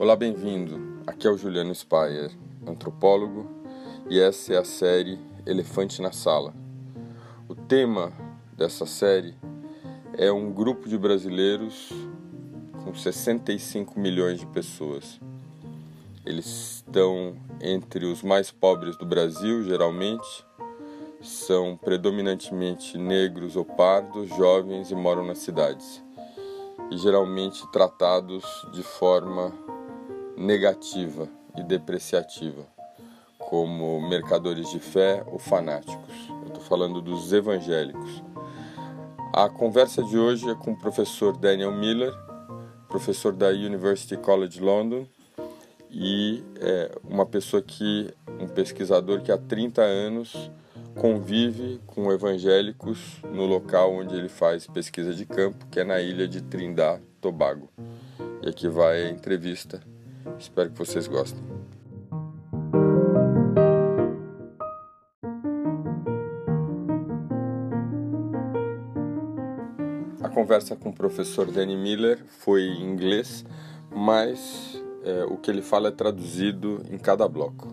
Olá, bem-vindo. Aqui é o Juliano Spayer, antropólogo, e essa é a série Elefante na Sala. O tema dessa série é um grupo de brasileiros com 65 milhões de pessoas. Eles estão entre os mais pobres do Brasil, geralmente, são predominantemente negros ou pardos, jovens e moram nas cidades. E geralmente tratados de forma negativa e depreciativa, como mercadores de fé ou fanáticos. Eu estou falando dos evangélicos. A conversa de hoje é com o professor Daniel Miller, professor da University College London e é uma pessoa que, um pesquisador que há 30 anos convive com evangélicos no local onde ele faz pesquisa de campo, que é na ilha de Trindade, Tobago. E aqui vai a entrevista Espero que vocês gostem. A conversa com o professor Danny Miller foi em inglês, mas é, o que ele fala é traduzido em cada bloco.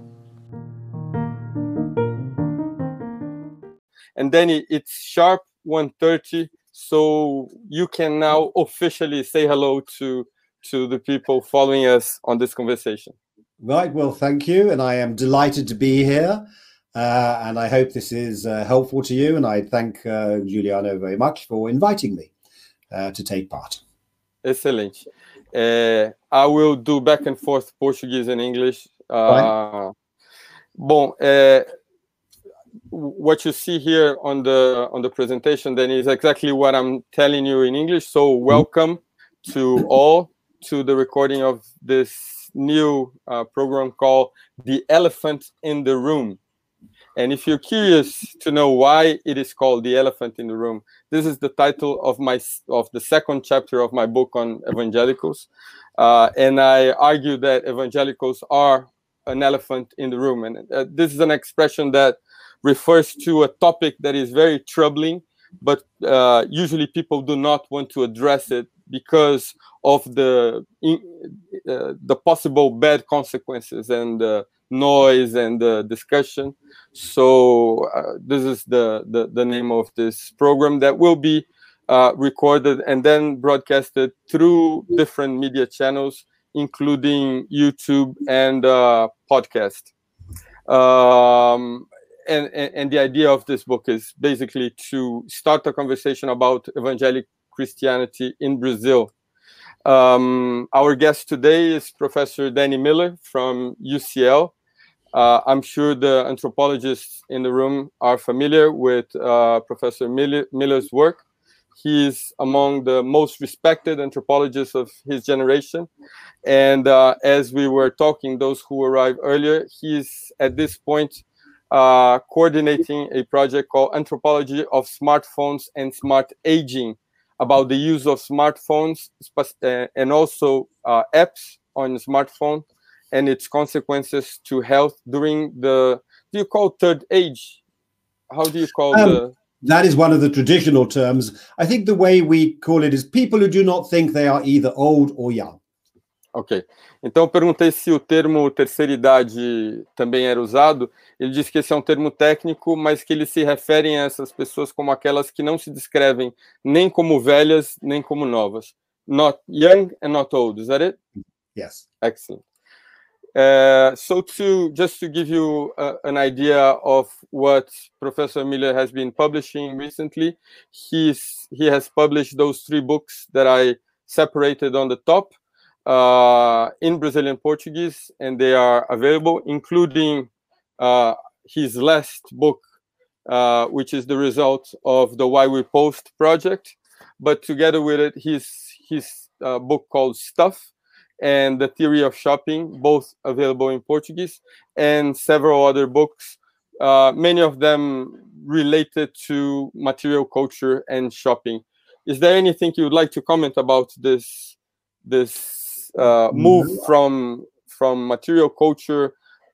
And Danny, it's sharp 1:30, so you can now officially say hello to to the people following us on this conversation. Right. Well, thank you. And I am delighted to be here. Uh, and I hope this is uh, helpful to you. And I thank uh, Juliano very much for inviting me uh, to take part. Excellent. Uh, I will do back and forth Portuguese and English. Uh, bom, uh, what you see here on the on the presentation then is exactly what I'm telling you in English. So welcome to all to the recording of this new uh, program called The Elephant in the Room. And if you're curious to know why it is called The Elephant in the Room, this is the title of my of the second chapter of my book on evangelicals. Uh, and I argue that evangelicals are an elephant in the room. And uh, this is an expression that refers to a topic that is very troubling, but uh, usually people do not want to address it because of the uh, the possible bad consequences and the noise and the discussion. So uh, this is the, the, the name of this program that will be uh, recorded and then broadcasted through different media channels, including YouTube and uh, podcast. Um, and, and, and the idea of this book is basically to start a conversation about evangelical Christianity in Brazil. Um, our guest today is Professor Danny Miller from UCL. Uh, I'm sure the anthropologists in the room are familiar with uh, Professor Miller, Miller's work. He is among the most respected anthropologists of his generation. And uh, as we were talking, those who arrived earlier, he's at this point uh, coordinating a project called Anthropology of Smartphones and Smart Aging, about the use of smartphones uh, and also uh, apps on smartphone and its consequences to health during the do you call third age? How do you call um, the that is one of the traditional terms. I think the way we call it is people who do not think they are either old or young Ok. Então eu perguntei se o termo terceira idade também era usado. Ele disse que esse é um termo técnico, mas que eles se referem a essas pessoas como aquelas que não se descrevem nem como velhas, nem como novas. Not young and not old. Is that it? Yes. Excellent. Uh, so to just to give you uh, an idea of what Professor Miller has been publishing recently, he's he has published those three books that I separated on the top. Uh, in Brazilian Portuguese, and they are available, including uh, his last book, uh, which is the result of the Why We Post project. But together with it, his his uh, book called Stuff and the Theory of Shopping, both available in Portuguese, and several other books, uh, many of them related to material culture and shopping. Is there anything you would like to comment about this this uh, move from from material culture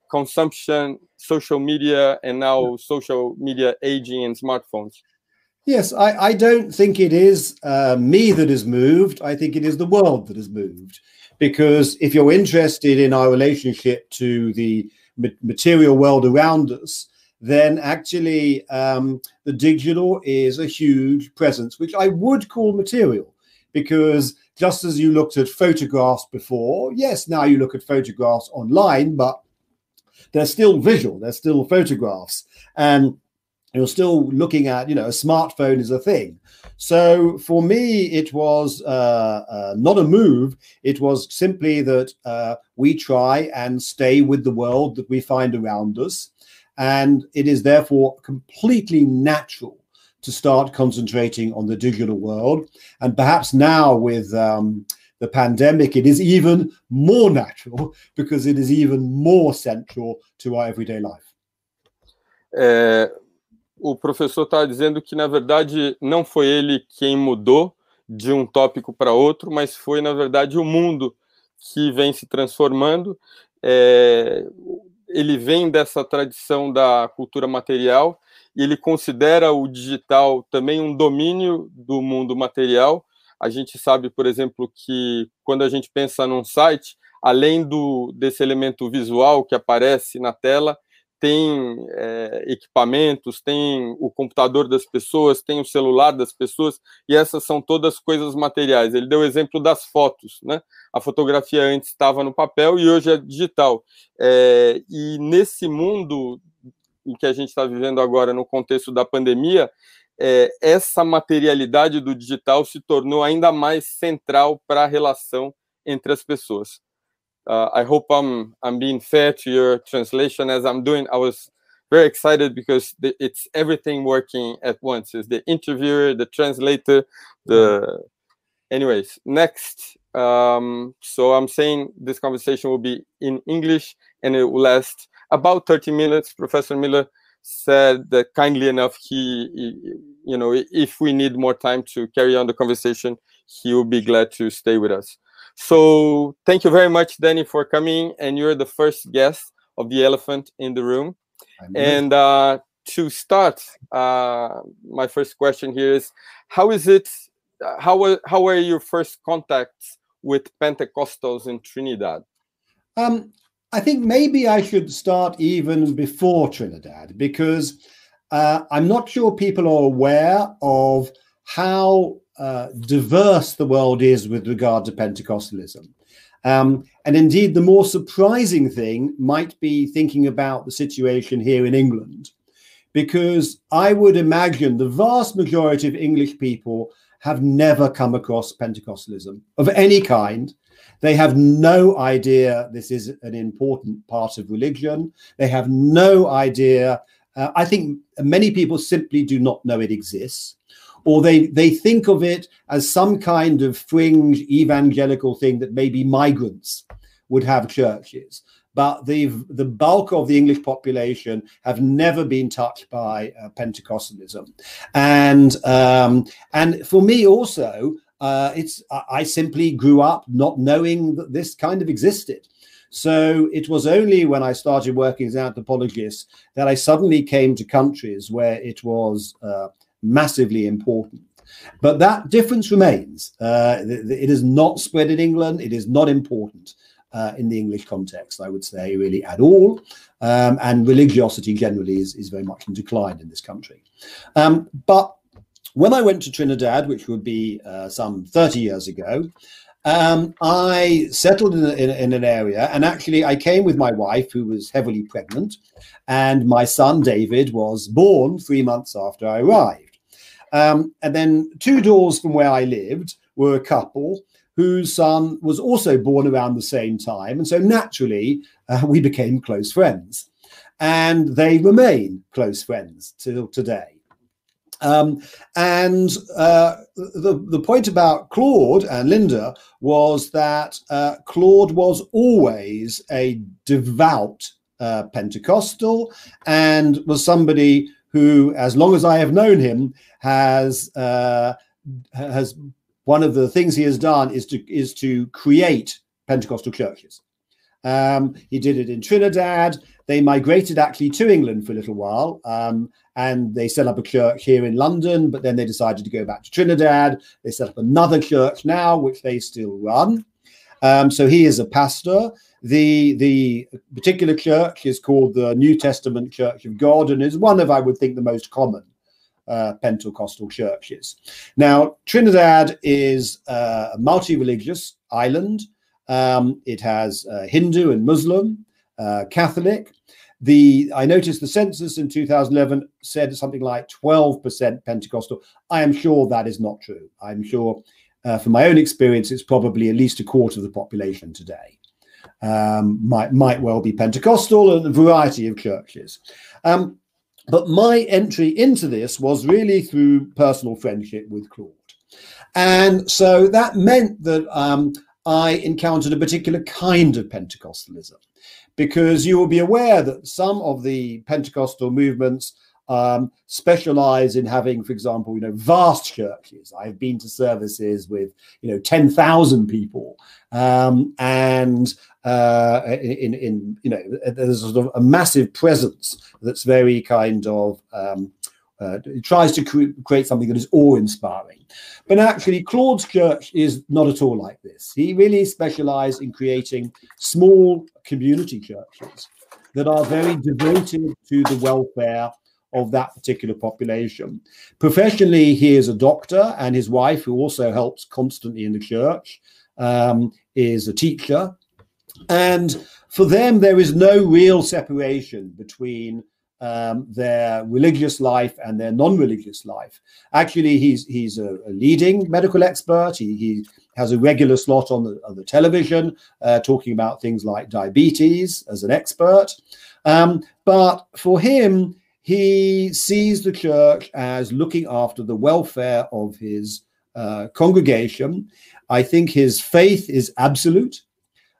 consumption social media and now social media aging and smartphones. Yes i, I don't think it is uh, me that is moved. I think it is the world that has moved. Because if you're interested in our relationship to the material world around us, then actually um, the digital is a huge presence, which I would call material, because just as you looked at photographs before, yes, now you look at photographs online, but they're still visual, they're still photographs. And you're still looking at, you know, a smartphone is a thing. So for me, it was uh, uh, not a move. It was simply that uh, we try and stay with the world that we find around us. And it is therefore completely natural to start concentrating on the digital world. And perhaps now with um, the pandemic, it is even more natural because it is even more central to our everyday life. É, o professor está dizendo que, na verdade, não foi ele quem mudou de um tópico para outro, mas foi, na verdade, o mundo que vem se transformando. É, ele vem dessa tradição da cultura material e ele considera o digital também um domínio do mundo material. A gente sabe, por exemplo, que quando a gente pensa num site, além do desse elemento visual que aparece na tela, tem é, equipamentos, tem o computador das pessoas, tem o celular das pessoas, e essas são todas coisas materiais. Ele deu o exemplo das fotos, né? A fotografia antes estava no papel e hoje é digital. É, e nesse mundo em que a gente está vivendo agora, no contexto da pandemia, é, essa materialidade do digital se tornou ainda mais central para a relação entre as pessoas. uh, I hope I'm I'm being fair to your translation as I'm doing. I was very excited because the, it's everything working at once. Is the interviewer, the translator, the anyways. Next, um, so I'm saying this conversation will be in English and it will last about 30 minutes. Professor Miller said that kindly enough he, he you know if we need more time to carry on the conversation he will be glad to stay with us so thank you very much, Danny, for coming. And you're the first guest of the elephant in the room. And uh, to start, uh, my first question here is: How is it? How were how were your first contacts with Pentecostals in Trinidad? Um, I think maybe I should start even before Trinidad because uh, I'm not sure people are aware of how uh, diverse the world is with regard to Pentecostalism. Um, and indeed, the more surprising thing might be thinking about the situation here in England, because I would imagine the vast majority of English people have never come across Pentecostalism of any kind. They have no idea this is an important part of religion. They have no idea. Uh, I think many people simply do not know it exists or they they think of it as some kind of fringe evangelical thing that maybe migrants would have churches but the the bulk of the English population have never been touched by uh, Pentecostalism, and um, and for me also, uh, it's I simply grew up not knowing that this kind of existed. So it was only when I started working as an anthropologist that I suddenly came to countries where it was uh, massively important. But that difference remains. Uh, it is not spread in England. It is not important uh, in the English context, I would say, really at all. Um, and religiosity generally is, is very much in decline in this country. Um, but when I went to Trinidad, which would be uh, some 30 years ago, um, I settled in, in, in, an area, and actually, I came with my wife, who was heavily pregnant, and my son David was born three months after I arrived. Um, and then two doors from where I lived were a couple whose son was also born around the same time. And so naturally, uh, we became close friends. And they remain close friends till today. Um, and uh, the, the point about Claude and Linda was that uh, Claude was always a devout uh, Pentecostal and was somebody who, as long as I have known him, has uh, has one of the things he has done is to is to create Pentecostal churches. Um, he did it in Trinidad. They migrated actually to England for a little while, um, and they set up a church here in London. But then they decided to go back to Trinidad. They set up another church now, which they still run. Um, so he is a pastor. The the particular church is called the New Testament Church of God and is one of, I would think, the most common uh, Pentecostal churches. Now, Trinidad is uh, a multi religious island. Um, it has uh, Hindu and Muslim, uh, Catholic. The I noticed the census in 2011 said something like 12% Pentecostal. I am sure that is not true. I'm sure, uh, from my own experience, it's probably at least a quarter of the population today. Um, might might well be Pentecostal and a variety of churches. Um, but my entry into this was really through personal friendship with Claude. And so that meant that um, I encountered a particular kind of Pentecostalism because you will be aware that some of the Pentecostal movements um, specialize in having, for example, you know, vast churches. I've been to services with, you know, 10,000 people. Um, and uh, in, in, you know, there's sort of a massive presence that's very kind of, um, uh, it tries to cre- create something that is awe-inspiring. But actually, Claude's church is not at all like this. He really specialized in creating small community churches that are very devoted to the welfare of that particular population. Professionally, he is a doctor, and his wife, who also helps constantly in the church, um, is a teacher. And for them, there is no real separation between um, their religious life and their non-religious life. Actually, he's he's a, a leading medical expert. He, he has a regular slot on the, on the television uh, talking about things like diabetes as an expert. Um, but for him, he sees the church as looking after the welfare of his uh, congregation. I think his faith is absolute,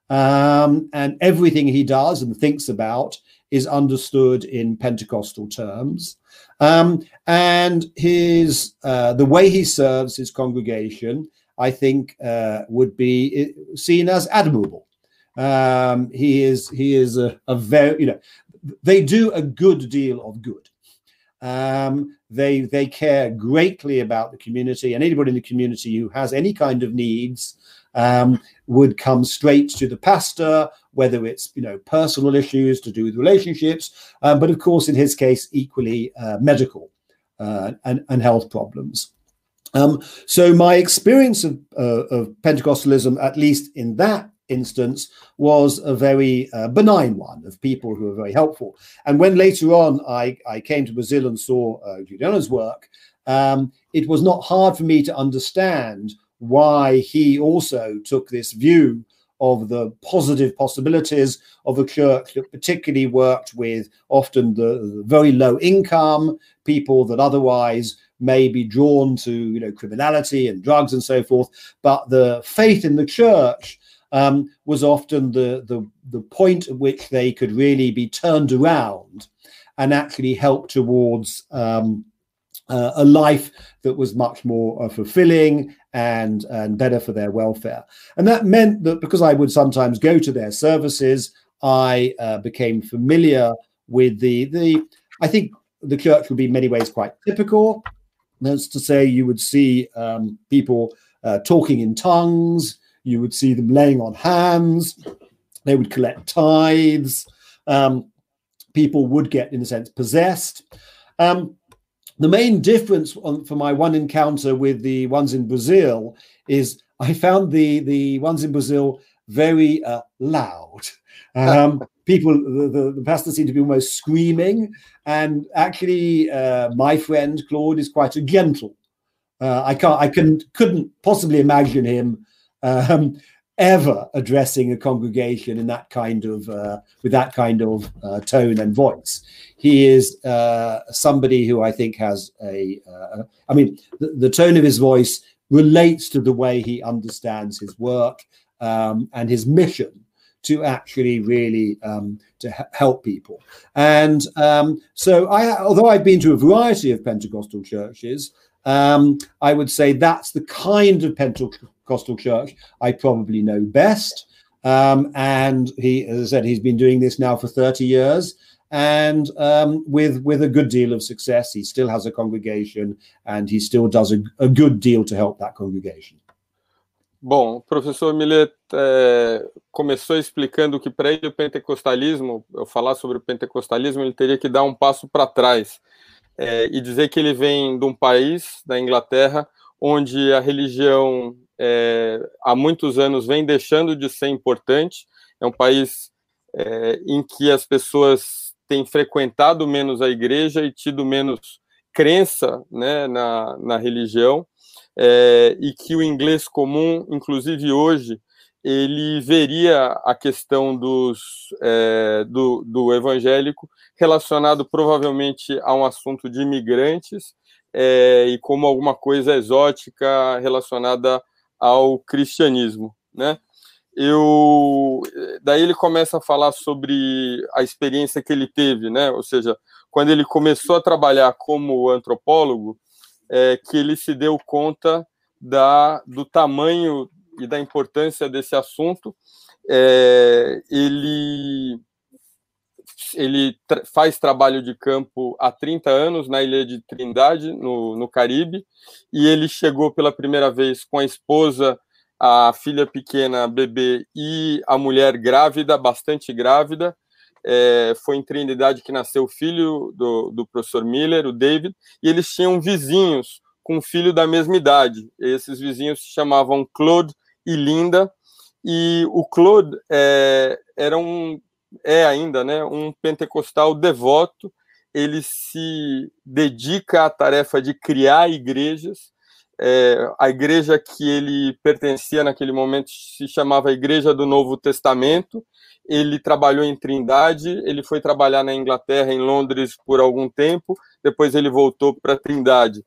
um, and everything he does and thinks about is understood in Pentecostal terms. Um, and his uh, the way he serves his congregation, I think, uh, would be seen as admirable. Um, he is he is a, a, very you know they do a good deal of good. Um, they they care greatly about the community, and anybody in the community who has any kind of needs um, would come straight to the pastor, whether it's you know personal issues to do with relationships, um, but of course in his case equally uh, medical uh, and, and health problems. Um, so my experience of, uh, of Pentecostalism, at least in that instance, was a very uh, benign one of people who were very helpful. And when later on I, I came to Brazil and saw uh, Juliano's work, um, it was not hard for me to understand why he also took this view of the positive possibilities of a church that particularly worked with often the, very low income people that otherwise may be drawn to you know criminality and drugs and so forth. But the faith in the church um, was often the, the the point at which they could really be turned around and actually help towards um, uh, a life that was much more uh, fulfilling and and better for their welfare. And that meant that because I would sometimes go to their services, I uh, became familiar with the the. I think the church would be in many ways quite typical. That's to say, you would see um, people uh, talking in tongues. You would see them laying on hands. They would collect tithes. Um, people would get, in a sense, possessed. Um, the main difference on, for my one encounter with the ones in Brazil is I found the the ones in Brazil very uh, loud. Um, people, the, the, the, pastor seemed to be almost screaming, and actually, uh, my friend Claude is quite a gentle. Uh, I can't, I can, couldn't possibly imagine him um, ever addressing a congregation in that kind of uh, with that kind of uh, tone and voice. He is uh, somebody who I think has a. Uh, I mean, the, the, tone of his voice relates to the way he understands his work um, and his mission to actually really um, to help people. And um, so, I although I've been to a variety of Pentecostal churches. Um, I would say that's the kind of Pentecostal Pentecostal church I probably know best. Um, and he, as I said, he's been doing this now for 30 years and um, with with a good deal of success. He still has a congregation and he still does a, a good deal to help that congregation. Bom, o professor Millet é, começou explicando que para ele o pentecostalismo, eu falar sobre o pentecostalismo, ele teria que dar um passo para trás é, e dizer que ele vem de um país, da Inglaterra, onde a religião é, há muitos anos vem deixando de ser importante. É um país é, em que as pessoas têm frequentado menos a igreja e tido menos crença né, na, na religião é, e que o inglês comum, inclusive hoje, ele veria a questão dos, é, do, do evangélico relacionado provavelmente a um assunto de imigrantes é, e como alguma coisa exótica relacionada ao cristianismo, né? Eu, daí ele começa a falar sobre a experiência que ele teve, né? Ou seja, quando ele começou a trabalhar como antropólogo, é, que ele se deu conta da, do tamanho e da importância desse assunto. É, ele ele tra faz trabalho de campo há 30 anos na ilha de Trindade, no, no Caribe, e ele chegou pela primeira vez com a esposa, a filha pequena, a bebê, e a mulher grávida, bastante grávida, é, foi em Trindade que nasceu o filho do, do professor Miller, o David, e eles tinham vizinhos com um filho da mesma idade. Esses vizinhos se chamavam Claude e Linda, e o Claude é, era um, é ainda, né, um pentecostal devoto, ele se dedica à tarefa de criar igrejas, é, a igreja que ele pertencia naquele momento se chamava Igreja do Novo Testamento, ele trabalhou em Trindade, ele foi trabalhar na Inglaterra, em Londres, por algum tempo, depois ele voltou para Trindade.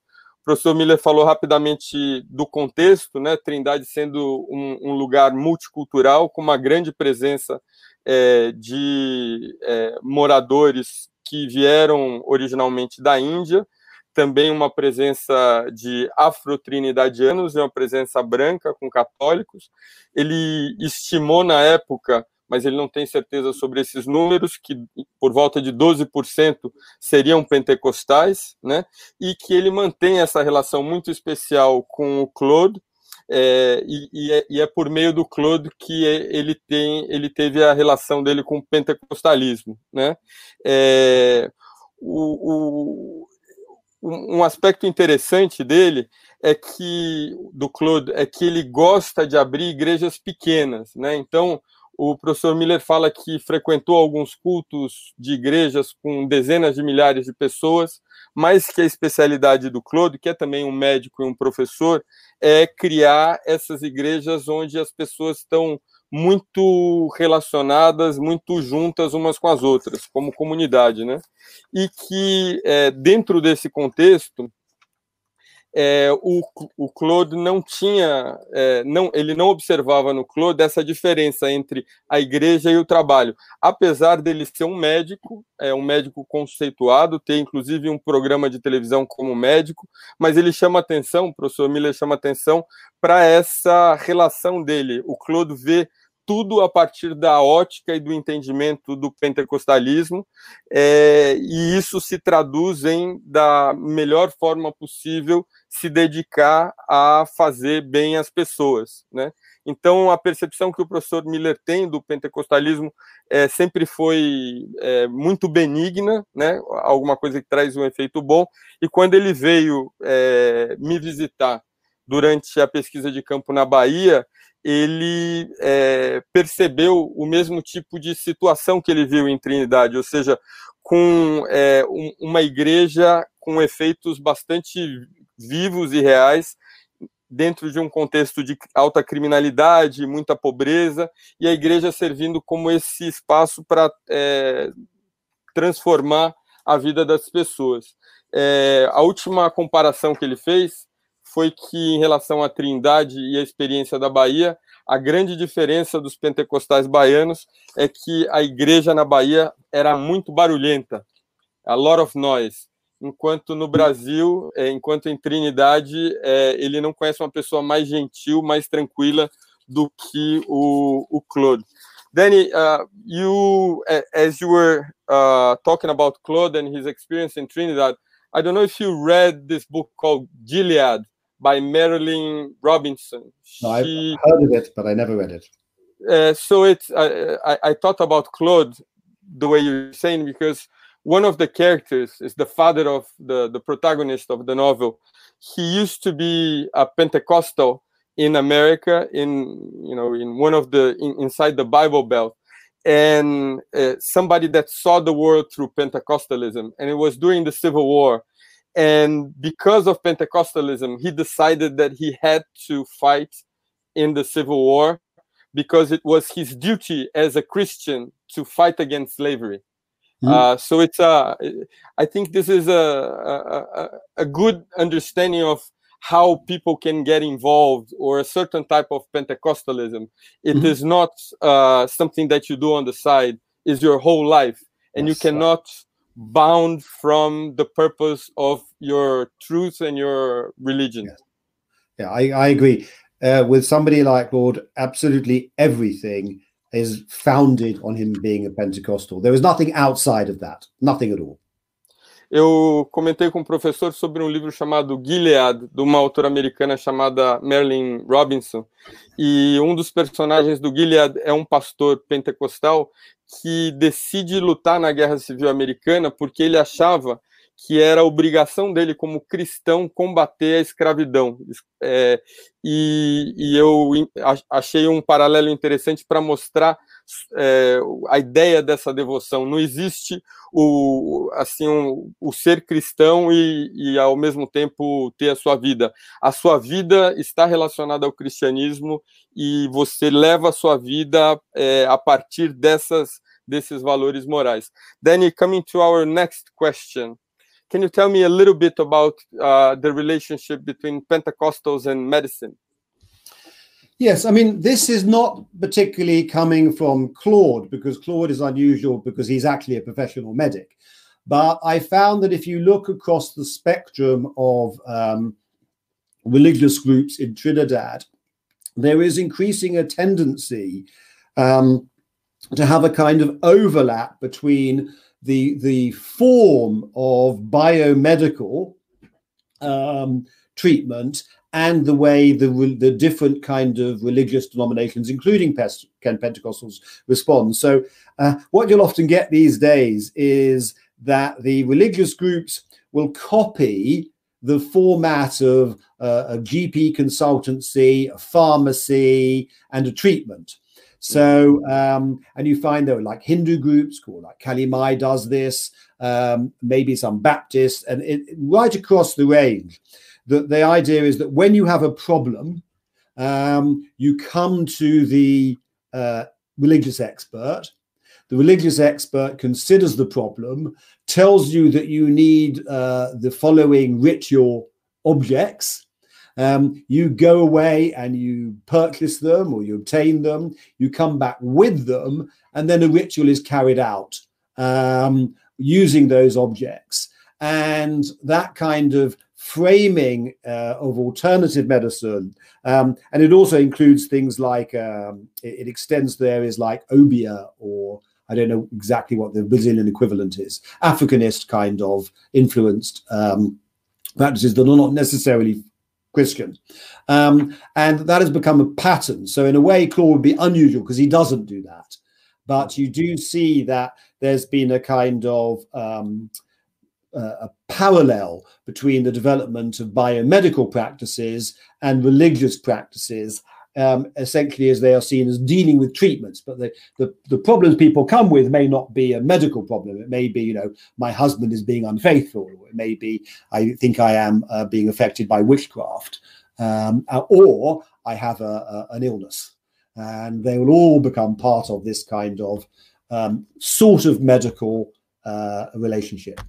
Professor Miller falou rapidamente do contexto, né? Trindade sendo um, um lugar multicultural, com uma grande presença é, de é, moradores que vieram originalmente da Índia, também uma presença de afro-trinidadianos e uma presença branca com católicos. Ele estimou na época mas ele não tem certeza sobre esses números, que por volta de 12% seriam pentecostais, né? E que ele mantém essa relação muito especial com o Claude, é, e, e, é, e, é, por meio do Claude que ele tem, ele teve a relação dele com o pentecostalismo, né? É, o, o, um aspecto interessante dele é que do Claude é que ele gosta de abrir igrejas pequenas, né? Então o professor Miller fala que frequentou alguns cultos de igrejas com dezenas de milhares de pessoas, mas que a especialidade do Claude, que é também um médico e um professor, é criar essas igrejas onde as pessoas estão muito relacionadas, muito juntas umas com as outras, como comunidade, né? E que é, dentro desse contexto é, o, o Claude não tinha, é, não, ele não observava no Claude essa diferença entre a igreja e o trabalho, apesar dele ser um médico, é um médico conceituado, tem inclusive um programa de televisão como médico, mas ele chama atenção, o professor Miller chama atenção para essa relação dele. O Claude vê tudo a partir da ótica e do entendimento do pentecostalismo, é, e isso se traduz em, da melhor forma possível, se dedicar a fazer bem as pessoas, né? Então, a percepção que o professor Miller tem do pentecostalismo é, sempre foi é, muito benigna, né? alguma coisa que traz um efeito bom. E quando ele veio é, me visitar durante a pesquisa de campo na Bahia, ele é, percebeu o mesmo tipo de situação que ele viu em Trindade, ou seja, com é, um, uma igreja com efeitos bastante vivos e reais dentro de um contexto de alta criminalidade, muita pobreza, e a igreja servindo como esse espaço para é, transformar a vida das pessoas. É, a última comparação que ele fez foi que, em relação à Trindade e a experiência da Bahia, a grande diferença dos pentecostais baianos é que a igreja na Bahia era muito barulhenta, a lot of noise, enquanto no Brasil, é, enquanto em Trinidade, é, ele não conhece uma pessoa mais gentil, mais tranquila do que o, o Claude. Danny, uh, you, as you were uh, talking about Claude and his experience in Trinidad, I don't know if you read this book called Gilead by Marilynne Robinson. No, I've heard of it, but I never read it. Uh, so it's I, I, I thought about Claude the way you're saying because one of the characters is the father of the the protagonist of the novel. He used to be a Pentecostal in America, in you know, in one of the in, inside the Bible Belt, and uh, somebody that saw the world through Pentecostalism, and it was during the Civil War, and because of Pentecostalism, he decided that he had to fight in the Civil War because it was his duty as a Christian to fight against slavery. Mm-hmm. Uh, so it's a, I think this is a, a, a good understanding of how people can get involved or a certain type of Pentecostalism. It mm-hmm. is not uh, something that you do on the side, is your whole life. And yes, you cannot bound from the purpose of your truth and your religion. Yeah, I, I agree. Uh, with somebody like Claude, absolutely everything is founded on him being a Pentecostal. There is nothing outside of that, nothing at all. Eu comentei com um professor sobre um livro chamado Gilead, de uma autora americana chamada Marilyn Robinson. E um dos personagens do Gilead é um pastor pentecostal que decide lutar na Guerra Civil Americana porque ele achava que era obrigação dele como cristão combater a escravidão. É, e, e, eu achei um paralelo interessante para mostrar é, a ideia dessa devoção. Não existe o assim um, o ser cristão e, e ao mesmo tempo ter a sua vida. A sua vida está relacionada ao cristianismo e você leva a sua vida é, a partir dessas desses valores morais. Danny, coming to our next question. Can you tell me a little bit about uh, the relationship between Pentecostals and medicine? Yes, I mean, this is not particularly coming from Claude because Claude is unusual because he's actually a professional medic. But I found that if you look across the spectrum of um, religious groups in Trinidad, there is increasing a tendency um, to have a kind of overlap between the the form of biomedical um, treatment and the way the the different kind of religious denominations, including Pentecostals, respond. So, uh, what you'll often get these days is that the religious groups will copy the format of uh, a GP consultancy, a pharmacy, and a treatment. So, um, and you find there are like Hindu groups called like Kalimai does this, um, maybe some Baptists, and it, right across the range. The, the idea is that when you have a problem, um, you come to the uh, religious expert. The religious expert considers the problem, tells you that you need uh, the following ritual objects, um, you go away and you purchase them or you obtain them, you come back with them, and then a ritual is carried out um, using those objects. And that kind of framing uh, of alternative medicine. Um, and it also includes things like um, it, it, extends to areas like Obeah or I don't know exactly what the Brazilian equivalent is, Africanist kind of influenced um, practices that are not necessarily Christian. Um, and that has become a pattern. So, in a way, Claude would be unusual because he doesn't do that. But you do see that there's been a kind of um, uh, a parallel between the development of biomedical practices and religious practices um, essentially as they are seen as dealing with treatments. But the, the, the problems people come with may not be a medical problem. It may be, you know, my husband is being unfaithful, or it may be, I think I am uh, being affected by witchcraft, um, uh, or I have a, a, an illness. And they will all become part of this kind of um, sort of medical uh, relationship.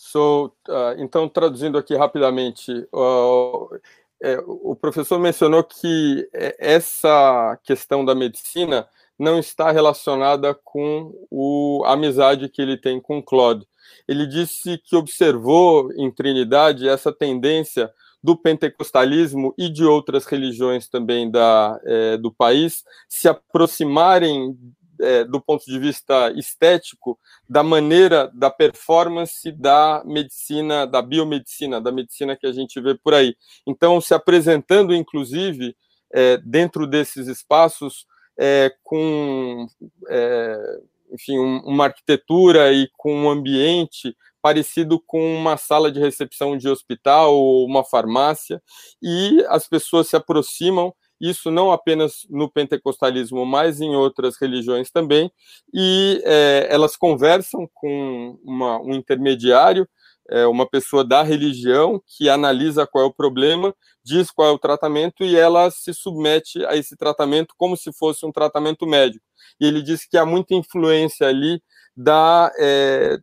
So, uh, então, traduzindo aqui rapidamente, uh, é, o professor mencionou que é, essa questão da medicina não está relacionada com o, a amizade que ele tem com Claude. Ele disse que observou em Trinidade essa tendência do pentecostalismo e de outras religiões também da, é, do país se aproximarem é, do ponto de vista estético, da maneira da performance da medicina, da biomedicina, da medicina que a gente vê por aí. Então, se apresentando, inclusive, é, dentro desses espaços, é, com, é, enfim, um, uma arquitetura e com um ambiente parecido com uma sala de recepção de hospital ou uma farmácia, e as pessoas se aproximam isso não apenas no pentecostalismo, mas em outras religiões também, e é, elas conversam com uma, um intermediário, é, uma pessoa da religião, que analisa qual é o problema, diz qual é o tratamento, e ela se submete a esse tratamento como se fosse um tratamento médico. E ele diz que há muita influência ali da, é,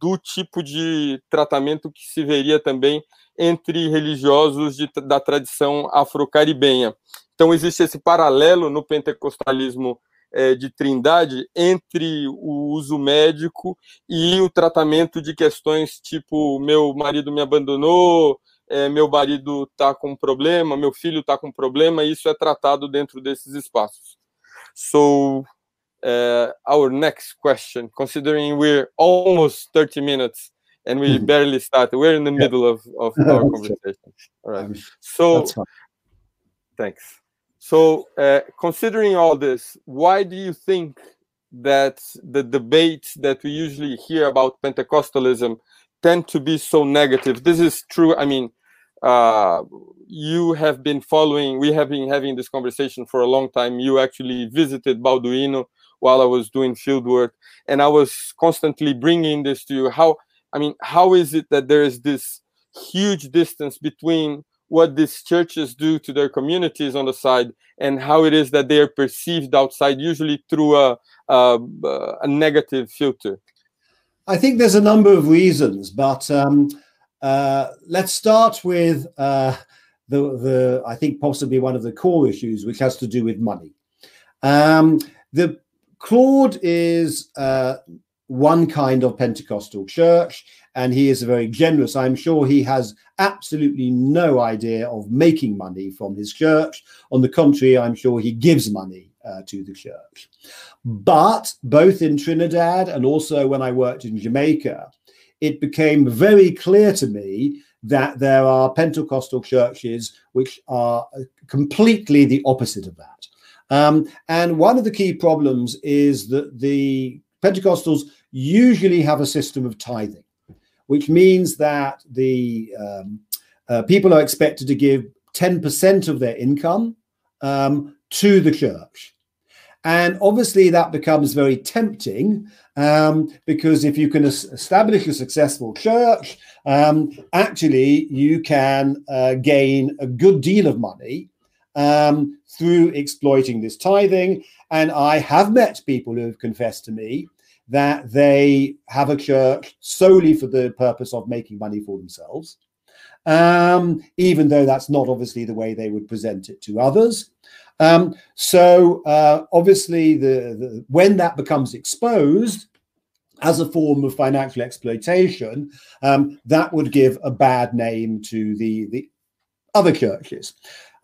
do tipo de tratamento que se veria também entre religiosos de, da tradição afro-caribenha. Então, existe esse paralelo no pentecostalismo é, de trindade entre o uso médico e o tratamento de questões tipo: meu marido me abandonou, é, meu marido está com problema, meu filho está com problema, e isso é tratado dentro desses espaços. So, uh, our next question, considering we're almost 30 minutes and we mm-hmm. barely started. We're in the yeah. middle of, of our conversation. All right. So, thanks. So, uh, considering all this, why do you think that the debates that we usually hear about Pentecostalism tend to be so negative? This is true. I mean, uh, you have been following, we have been having this conversation for a long time. You actually visited Balduino while I was doing field work, and I was constantly bringing this to you. How I mean, how is it that there is this huge distance between what these churches do to their communities on the side and how it is that they are perceived outside, usually through a, a, a negative filter? I think there's a number of reasons, but um, uh, let's start with uh, the, the, I think, possibly one of the core issues, which has to do with money. Um, the Claude is uh, one kind of Pentecostal church, and he is a very generous. I'm sure he has absolutely no idea of making money from his church. On the contrary, I'm sure he gives money uh, to the church. But both in Trinidad and also when I worked in Jamaica, it became very clear to me that there are Pentecostal churches which are completely the opposite of that. Um, and one of the key problems is that the Pentecostals usually have a system of tithing, which means that the um, uh, people are expected to give 10% of their income um, to the church. And obviously, that becomes very tempting um, because if you can establish a successful church, um, actually, you can uh, gain a good deal of money um, through exploiting this tithing. And I have met people who have confessed to me that they have a church solely for the purpose of making money for themselves, um, even though that's not obviously the way they would present it to others. Um, so uh, obviously, the, the, when that becomes exposed as a form of financial exploitation, um, that would give a bad name to the the other churches.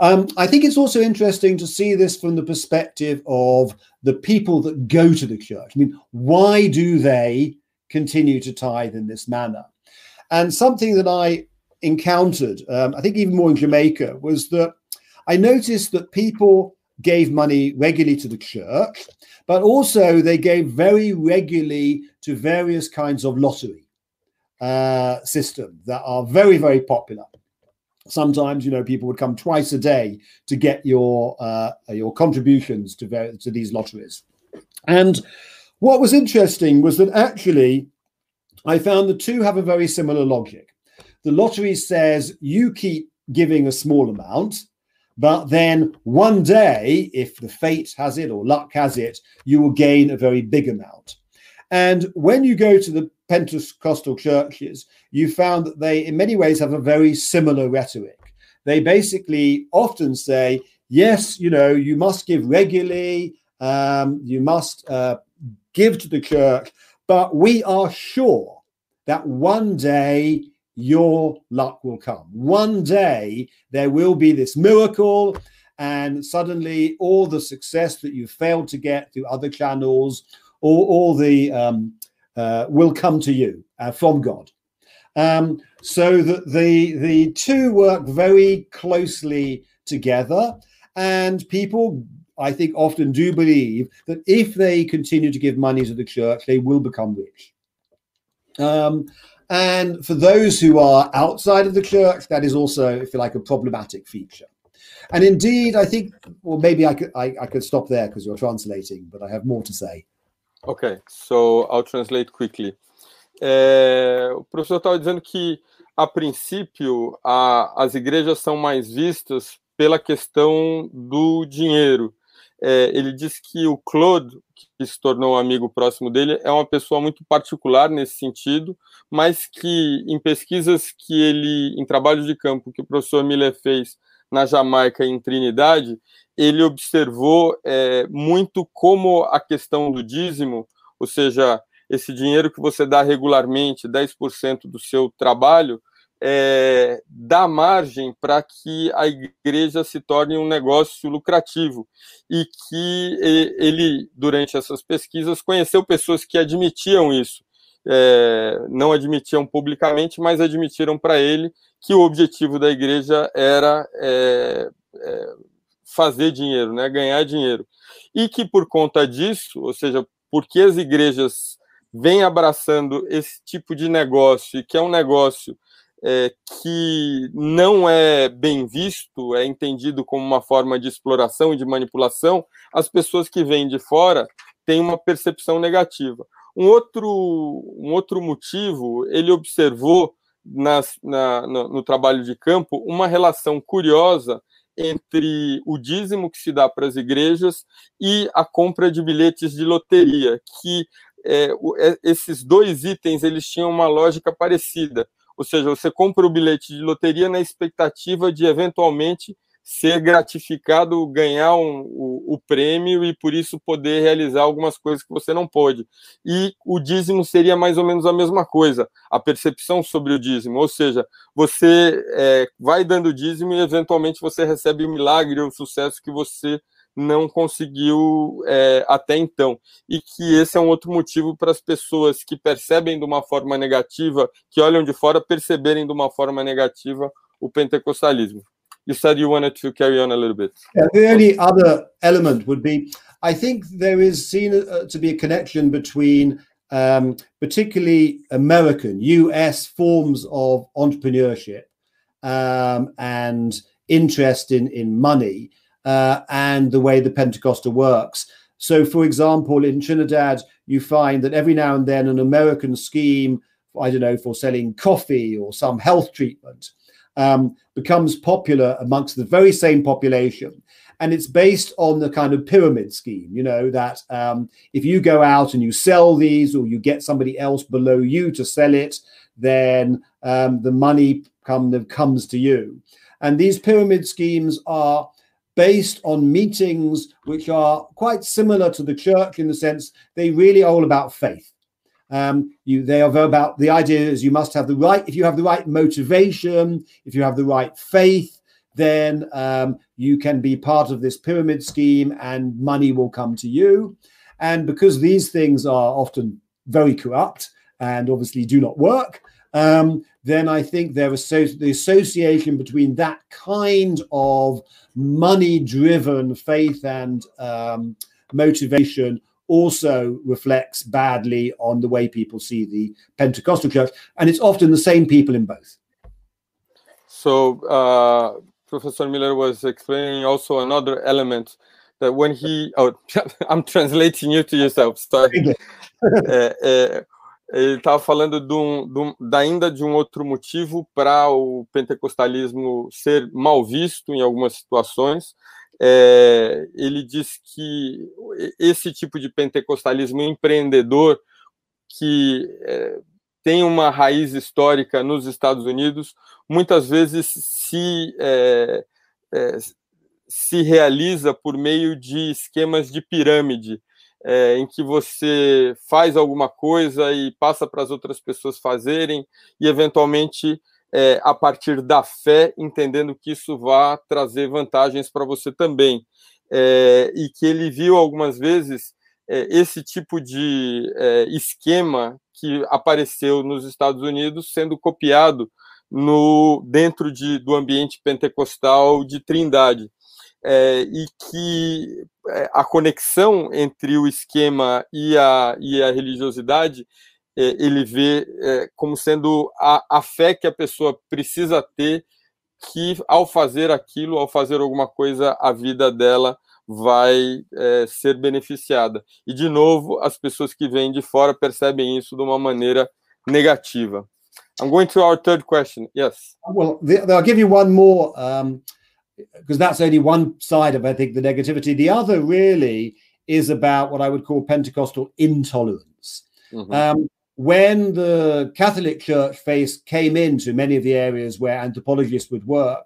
Um, I think it's also interesting to see this from the perspective of the people that go to the church. I mean, why do they continue to tithe in this manner? And something that I encountered, um, I think even more in Jamaica, was that I noticed that people gave money regularly to the church, but also they gave very regularly to various kinds of lottery uh, system that are very, very popular sometimes you know people would come twice a day to get your uh, your contributions to to these lotteries. And what was interesting was that actually i found the two have a very similar logic. The lottery says you keep giving a small amount but then one day if the fate has it or luck has it you will gain a very big amount. And when you go to the Pentecostal churches, you found that they, in many ways, have a very similar rhetoric. They basically often say, yes, you know, you must give regularly, um, you must uh, give to the church, but we are sure that one day your luck will come. One day there will be this miracle, and suddenly all the success that you failed to get through other channels, all, all the um, uh, will come to you uh, from God. Um, so that the the two work very closely together, and people, I think, often do believe that if they continue to give money to the church, they will become rich. Um, and for those who are outside of the church, that is also, if you like, a problematic feature. And indeed, I think, well, maybe I could I, I could stop there because you're translating, but I have more to say. Okay, so I'll translate quickly. É, o professor estava dizendo que, a princípio, a, as igrejas são mais vistas pela questão do dinheiro. É, ele diz que o Claude, que se tornou um amigo próximo dele, é uma pessoa muito particular nesse sentido, mas que em pesquisas que ele, em trabalho de campo que o professor Miller fez na Jamaica em Trinidade, ele observou é, muito como a questão do dízimo, ou seja, esse dinheiro que você dá regularmente, 10% do seu trabalho, é, dá margem para que a igreja se torne um negócio lucrativo e que ele, durante essas pesquisas, conheceu pessoas que admitiam isso. É, não admitiam publicamente, mas admitiram para ele que o objetivo da igreja era é, é, fazer dinheiro, né, ganhar dinheiro. E que por conta disso, ou seja, porque as igrejas vêm abraçando esse tipo de negócio, e que é um negócio é, que não é bem visto, é entendido como uma forma de exploração e de manipulação, as pessoas que vêm de fora têm uma percepção negativa. Um outro, um outro motivo, ele observou nas, na, no, no trabalho de campo uma relação curiosa entre o dízimo que se dá para as igrejas e a compra de bilhetes de loteria, que é, é esses dois itens eles tinham uma lógica parecida. Ou seja, você compra o bilhete de loteria na expectativa de eventualmente ser gratificado, ganhar um, o, o, prêmio e por isso poder realizar algumas coisas que você não pôde. E o dízimo seria mais ou menos a mesma coisa, a percepção sobre o dízimo, ou seja, você é, vai dando dízimo e eventualmente você recebe o milagre ou o sucesso que você não conseguiu é, até então. E que esse é um outro motivo para as pessoas que percebem de uma forma negativa, que olham de fora, perceberem de uma forma negativa o pentecostalismo. You said you wanted to carry on a little bit. Yeah, the only other element would be I think there is seen uh, to be a connection between um, particularly American, US forms of entrepreneurship um, and interest in, in money uh, and the way the Pentecostal works. So, for example, in Trinidad, you find that every now and then an American scheme, I don't know, for selling coffee or some health treatment um, becomes popular amongst the very same population. And it's based on the kind of pyramid scheme, you know, that um, if you go out and you sell these or you get somebody else below you to sell it, then um, the money come, comes to you. And these pyramid schemes are based on meetings which are quite similar to the church in the sense they really are all about faith. Um, you, they are about the idea is you must have the right. If you have the right motivation, if you have the right faith, then um, you can be part of this pyramid scheme, and money will come to you. And because these things are often very corrupt and obviously do not work, um, then I think there is so, the association between that kind of money-driven faith and um, motivation also reflects badly on the way people see the Pentecostal church, and it's often the same people in both. So, uh, Professor Miller was explaining also another element that when he, oh, I'm translating you to yourself, sorry. é, é, ele estava falando de um, de um, ainda de um outro motivo para o pentecostalismo ser mal visto em algumas situações, é, ele diz que esse tipo de pentecostalismo empreendedor, que é, tem uma raiz histórica nos Estados Unidos, muitas vezes se, é, é se realiza por meio de esquemas de pirâmide, é, em que você faz alguma coisa e passa para as outras pessoas fazerem, e eventualmente é, a partir da fé, entendendo que isso vai trazer vantagens para você também. É, e que ele viu algumas vezes é, esse tipo de é, esquema que apareceu nos Estados Unidos sendo copiado no dentro de, do ambiente pentecostal de Trindade. É, e que é, a conexão entre o esquema e a, e a religiosidade ele vê é, como sendo a, a fé que a pessoa precisa ter que ao fazer aquilo, ao fazer alguma coisa, a vida dela vai é, ser beneficiada. E, de novo, as pessoas que vêm de fora percebem isso de uma maneira negativa. I'm going to our third question. Yes. Well, the, I'll give you one more um, because that's only one side of, I think, the negativity. The other really is about what I would call Pentecostal intolerance. Mm-hmm. Um, when the Catholic Church face came into many of the areas where anthropologists would work,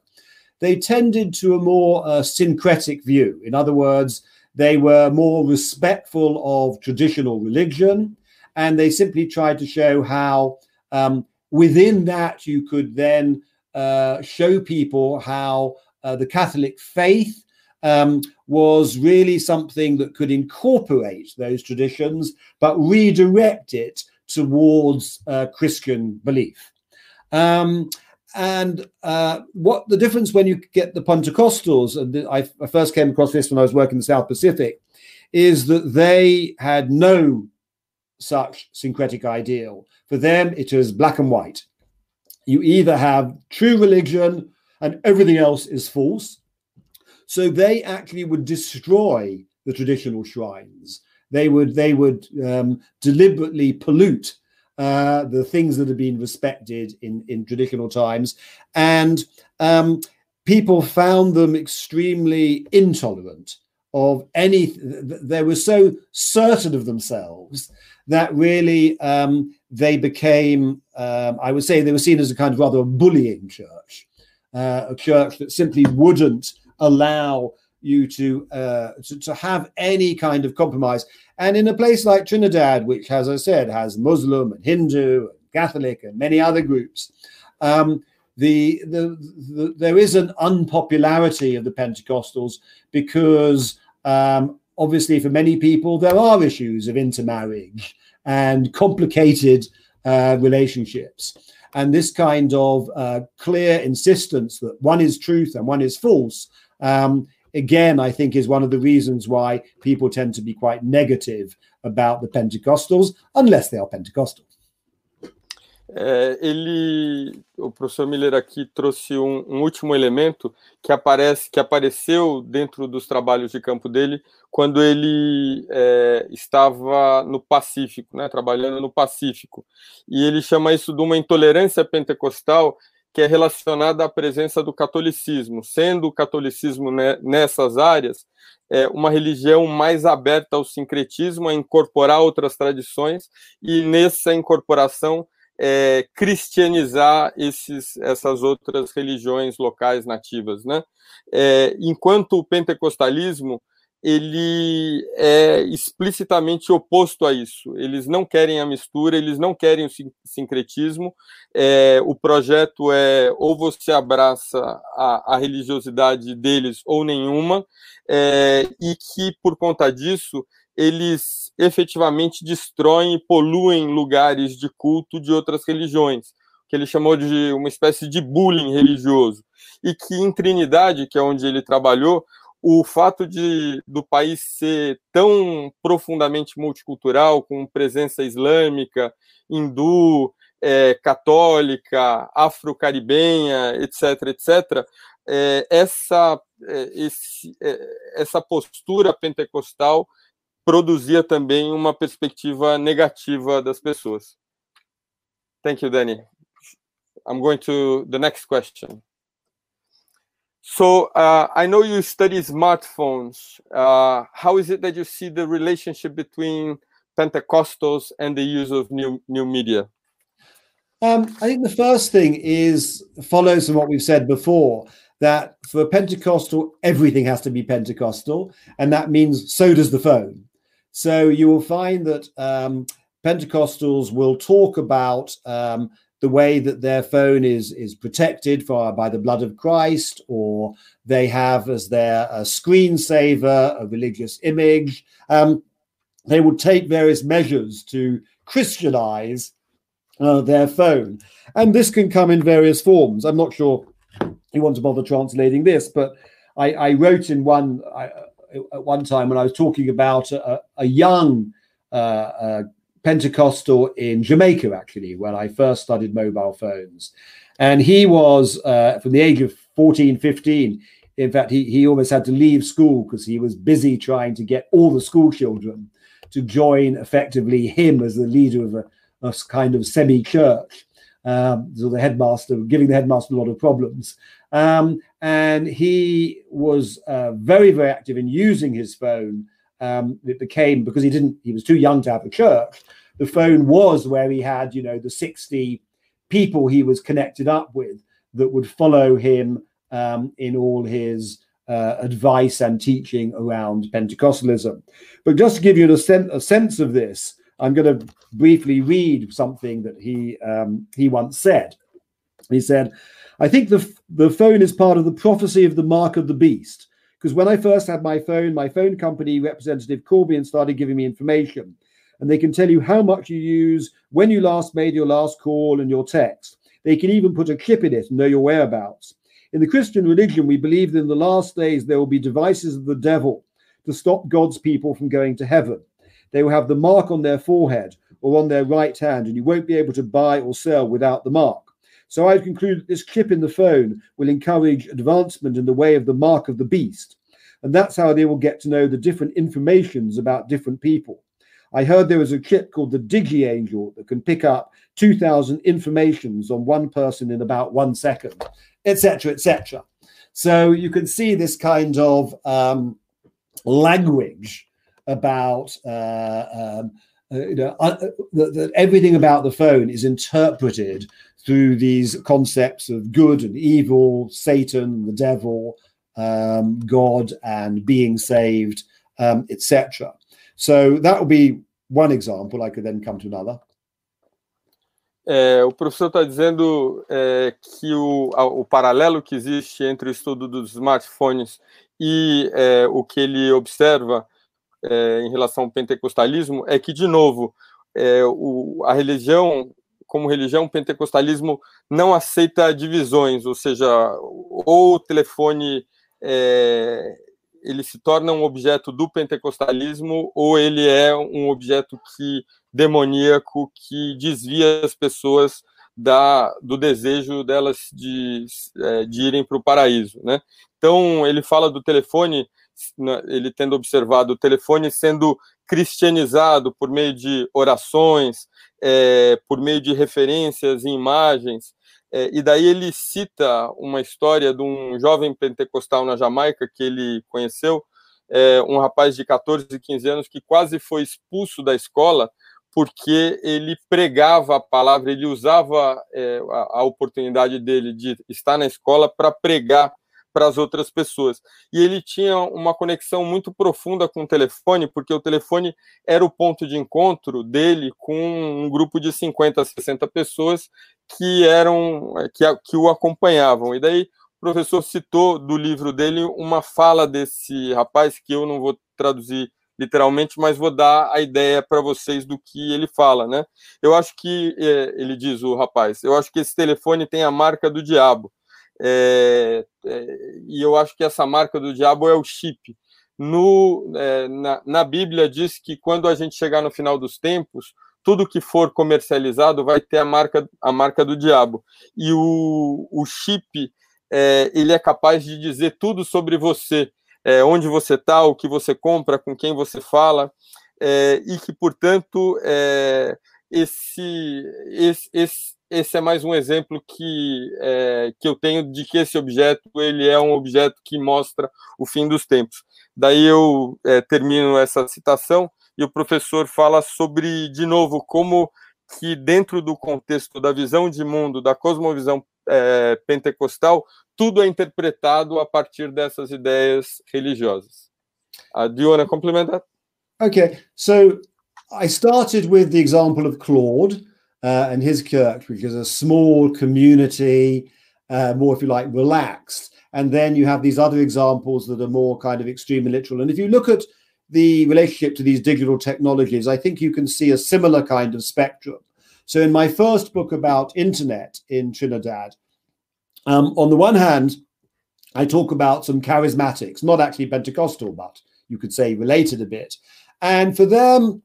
they tended to a more uh, syncretic view. In other words, they were more respectful of traditional religion, and they simply tried to show how um, within that you could then uh, show people how uh, the Catholic faith um, was really something that could incorporate those traditions but redirect it towards uh, Christian belief. Um, and uh, what the difference when you get the Pentecostals, and I, I, first came across this when I was working in the South Pacific, is that they had no such syncretic ideal. For them, it is black and white. You either have true religion and everything else is false. So they actually would destroy the traditional shrines. They would they would um, deliberately pollute uh, the things that have been respected in in traditional times, and um, people found them extremely intolerant of any. They were so certain of themselves that really um, they became. Um, I would say they were seen as a kind of rather a bullying church uh, a church that simply wouldn't allow you to, uh, to, to have any kind of compromise. And in a place like Trinidad, which, as I said, has Muslim and Hindu and Catholic and many other groups, um, the, the, the, there is an unpopularity of the Pentecostals because um, obviously for many people there are issues of intermarriage and complicated uh, relationships. And this kind of uh, clear insistence that one is truth and one is false, um, again, I think is one of the reasons why people tend to be quite negative about the Pentecostals, unless they are Pentecostal. É, ele, o professor Miller aqui trouxe um, um, último elemento que aparece, que apareceu dentro dos trabalhos de campo dele quando ele é, estava no Pacífico, né, trabalhando no Pacífico, e ele chama isso de uma intolerância pentecostal que é relacionada à presença do catolicismo, sendo o catolicismo nessas áreas é, uma religião mais aberta ao sincretismo, a incorporar outras tradições e nessa incorporação é, cristianizar esses, essas outras religiões locais nativas, né? É, enquanto o pentecostalismo ele é explicitamente oposto a isso. Eles não querem a mistura, eles não querem o sincretismo. É, o projeto é ou você abraça a, a religiosidade deles ou nenhuma, é, e que por conta disso eles efetivamente destroem e poluem lugares de culto de outras religiões, que ele chamou de uma espécie de bullying religioso. E que em Trinidade, que é onde ele trabalhou, o fato de do país ser tão profundamente multicultural, com presença islâmica, hindu, é, católica, afro-caribenha, etc., etc., é, essa, é, esse, é, essa postura pentecostal produzia também uma perspectiva negativa das pessoas. Thank you, Danny. I'm going to the next question. So uh, I know you study smartphones. Uh, how is it that you see the relationship between Pentecostals and the use of new new media? Um, I think the first thing is follows from what we've said before that for a Pentecostal, everything has to be Pentecostal, and that means so does the phone. So you will find that um, Pentecostals will talk about um, the way that their phone is is protected for, by the blood of Christ, or they have as their a screensaver a religious image. Um, they would take various measures to Christianize uh, their phone, and this can come in various forms. I'm not sure you want to bother translating this, but I, I wrote in one I, at one time when I was talking about a, a young uh, uh, Pentecostal in Jamaica, actually, when I first studied mobile phones. And he was uh, from the age of 14, 15. In fact, he, he almost had to leave school because he was busy trying to get all the school children to join effectively him as the leader of a, a kind of semi church. Um, so the headmaster, giving the headmaster a lot of problems. Um, and he was uh, very, very active in using his phone. Um, it became because he didn't, he was too young to have a church. The phone was where he had, you know, the 60 people he was connected up with that would follow him um, in all his uh, advice and teaching around Pentecostalism. But just to give you a, sen- a sense of this, I'm going to briefly read something that he um, he once said. He said, I think the, the phone is part of the prophecy of the mark of the beast. Because when I first had my phone, my phone company representative called me and started giving me information. And they can tell you how much you use, when you last made your last call, and your text. They can even put a chip in it and know your whereabouts. In the Christian religion, we believe that in the last days there will be devices of the devil to stop God's people from going to heaven. They will have the mark on their forehead or on their right hand, and you won't be able to buy or sell without the mark. So I conclude that this chip in the phone will encourage advancement in the way of the mark of the beast. And that's how they will get to know the different informations about different people. I heard there was a chip called the Digi Angel that can pick up 2,000 informations on one person in about one second, etc., etc. So you can see this kind of um, language about uh, um, uh, you know uh, that, that everything about the phone is interpreted through these concepts of good and evil, Satan, the devil, um, God, and being saved, um, etc. So that would be one example. I could then come to another. É, o professor está dizendo é, que o, o, paralelo que existe entre o estudo dos smartphones e é, o que ele observa é, em relação ao pentecostalismo é que, de novo, é, o, a religião como religião, o pentecostalismo não aceita divisões, ou seja, ou o telefone é, ele se torna um objeto do pentecostalismo, ou ele é um objeto que demoníaco que desvia as pessoas da, do desejo delas de, é, de irem para o paraíso, né? Então ele fala do telefone, ele tendo observado o telefone sendo cristianizado por meio de orações, é, por meio de referências e imagens. É, e daí ele cita uma história de um jovem pentecostal na Jamaica que ele conheceu, é, um rapaz de 14, 15 anos que quase foi expulso da escola porque ele pregava a palavra, ele usava é, a, a oportunidade dele de estar na escola para pregar para as outras pessoas. E ele tinha uma conexão muito profunda com o telefone, porque o telefone era o ponto de encontro dele com um grupo de 50, 60 pessoas que eram que, que o acompanhavam. E daí o professor citou do livro dele uma fala desse rapaz que eu não vou traduzir literalmente, mas vou dar a ideia para vocês do que ele fala, né? Eu acho que é, ele diz o rapaz, eu acho que esse telefone tem a marca do diabo. É, é, e eu acho que essa marca do diabo é o chip. No, é, na, na, Bíblia diz que quando a gente chegar no final dos tempos, tudo que for comercializado vai ter a marca, a marca do diabo. E o, o chip, é, ele é capaz de dizer tudo sobre você, é, onde você está, o que você compra, com quem você fala, é, e que, portanto, esse, esse, esse esse é mais um exemplo que, é, que eu tenho de que esse objeto ele é um objeto que mostra o fim dos tempos. Daí eu é, termino essa citação e o professor fala sobre, de novo, como que dentro do contexto da visão de mundo, da cosmovisão é, pentecostal, tudo é interpretado a partir dessas ideias religiosas. Uh, do you want to complement that? Okay, so I started with the example of Claude. Uh, and his church, which is a small community, uh, more, if you like, relaxed. And then you have these other examples that are more kind of extreme and literal. And if you look at the relationship to these digital technologies, I think you can see a similar kind of spectrum. So, in my first book about internet in Trinidad, um, on the one hand, I talk about some charismatics, not actually Pentecostal, but you could say related a bit. And for them,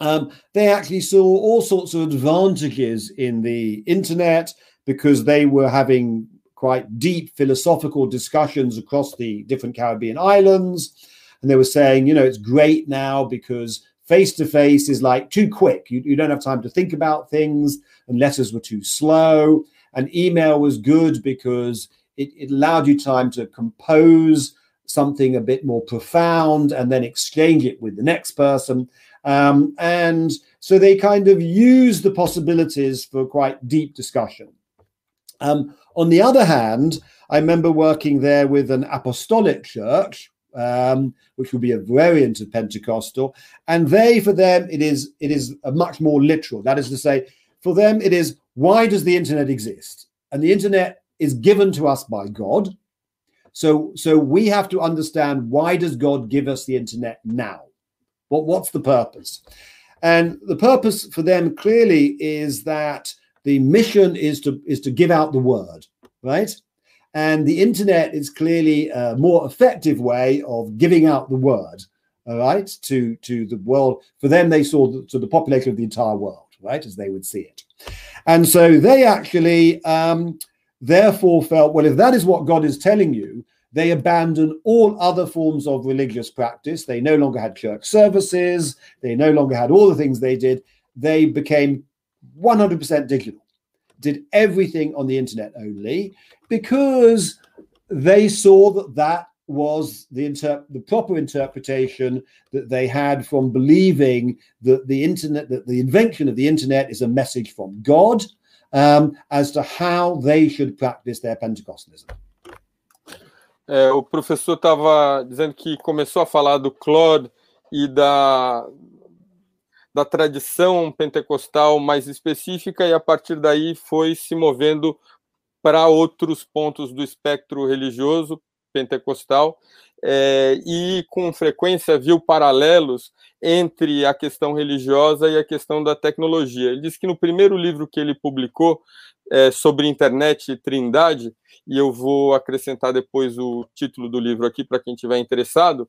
um, they actually saw all sorts of advantages in the internet because they were having quite deep philosophical discussions across the different Caribbean islands. And they were saying, you know, it's great now because face to face is like too quick. You, you don't have time to think about things, and letters were too slow. And email was good because it, it allowed you time to compose something a bit more profound and then exchange it with the next person. Um, and so they kind of use the possibilities for quite deep discussion. Um, on the other hand, I remember working there with an apostolic church, um, which would be a variant of Pentecostal, and they, for them, it is it is a much more literal. That is to say, for them, it is why does the internet exist? And the internet is given to us by God. So, so we have to understand why does God give us the internet now? What, what's the purpose? And the purpose for them clearly is that the mission is to is to give out the word, right? And the internet is clearly a more effective way of giving out the word, all right, to to the world. For them, they saw the, to the population of the entire world, right, as they would see it. And so they actually um, therefore felt, well, if that is what God is telling you, they abandoned all other forms of religious practice. They no longer had church services. They no longer had all the things they did. They became 100% digital, did everything on the internet only because they saw that that was the the proper interpretation that they had from believing that the internet that the invention of the internet is a message from God um, as to how they should practice their Pentecostalism. É, o professor estava dizendo que começou a falar do Claude e da, da tradição pentecostal mais específica, e a partir daí foi se movendo para outros pontos do espectro religioso pentecostal, é, e com frequência viu paralelos entre a questão religiosa e a questão da tecnologia. Ele disse que no primeiro livro que ele publicou é, sobre internet e trindade, e eu vou acrescentar depois o título do livro aqui para quem tiver interessado,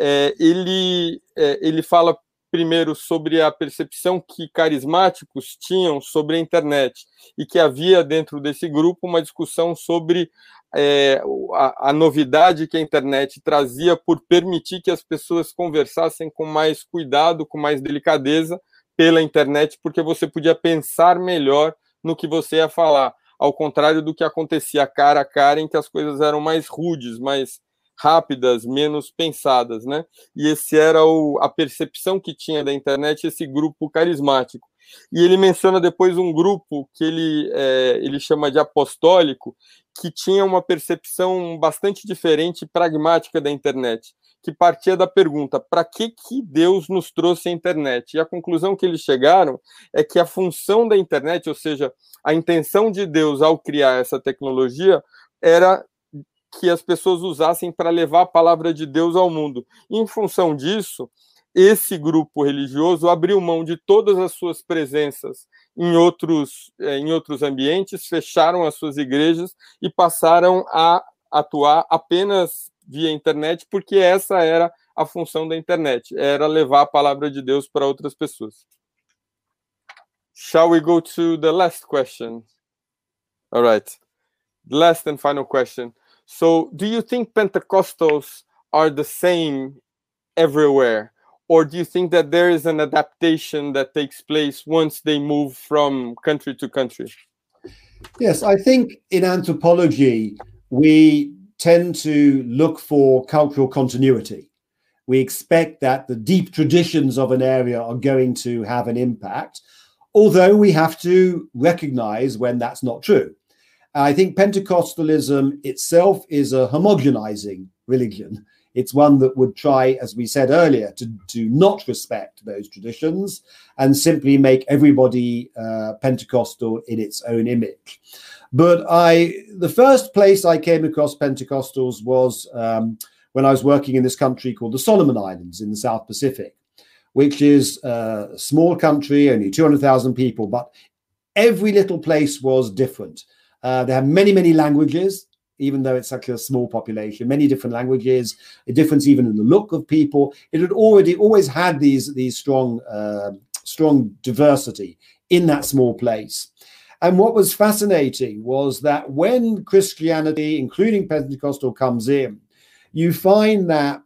é, ele, é, ele fala primeiro sobre a percepção que carismáticos tinham sobre a internet e que havia dentro desse grupo uma discussão sobre é, a, a, novidade que a internet trazia por permitir que as pessoas conversassem com mais cuidado, com mais delicadeza pela internet, porque você podia pensar melhor no que você ia falar, ao contrário do que acontecia cara a cara, em que as coisas eram mais rudes, mais rápidas, menos pensadas, né? E esse era o, a percepção que tinha da internet esse grupo carismático. E ele menciona depois um grupo que ele, é, ele chama de apostólico, que tinha uma percepção bastante diferente e pragmática da internet, que partia da pergunta: para que, que Deus nos trouxe a internet? E a conclusão que eles chegaram é que a função da internet, ou seja, a intenção de Deus ao criar essa tecnologia, era que as pessoas usassem para levar a palavra de Deus ao mundo. Em função disso, esse grupo religioso abriu mão de todas as suas presenças em outros, eh, em outros ambientes, fecharam as suas igrejas e passaram a atuar apenas via internet, porque essa era a função da internet, era levar a palavra de Deus para outras pessoas. Shall we go to the last question? All right. Last and final question. So, do you think Pentecostals are the same everywhere? or do you think that there is an adaptation that takes place once they move from country to country? Yes, I think in anthropology, we tend to look for cultural continuity. We expect that the deep traditions of an area are going to have an impact, although we have to recognize when that's not true. I think Pentecostalism itself is a homogenizing religion. It's one that would try, as we said earlier, to, to not respect those traditions and simply make everybody uh, Pentecostal in its own image. But I, the first place I came across Pentecostals was um, when I was working in this country called the Solomon Islands in the South Pacific, which is a small country, only 200,000 people, but every little place was different. Uh, they have many, many languages even though it's such a small population, many different languages, a difference even in the look of people. It had already always had these these strong uh, strong diversity in that small place. And what was fascinating was that when Christianity, including Pentecostal, comes in, you find that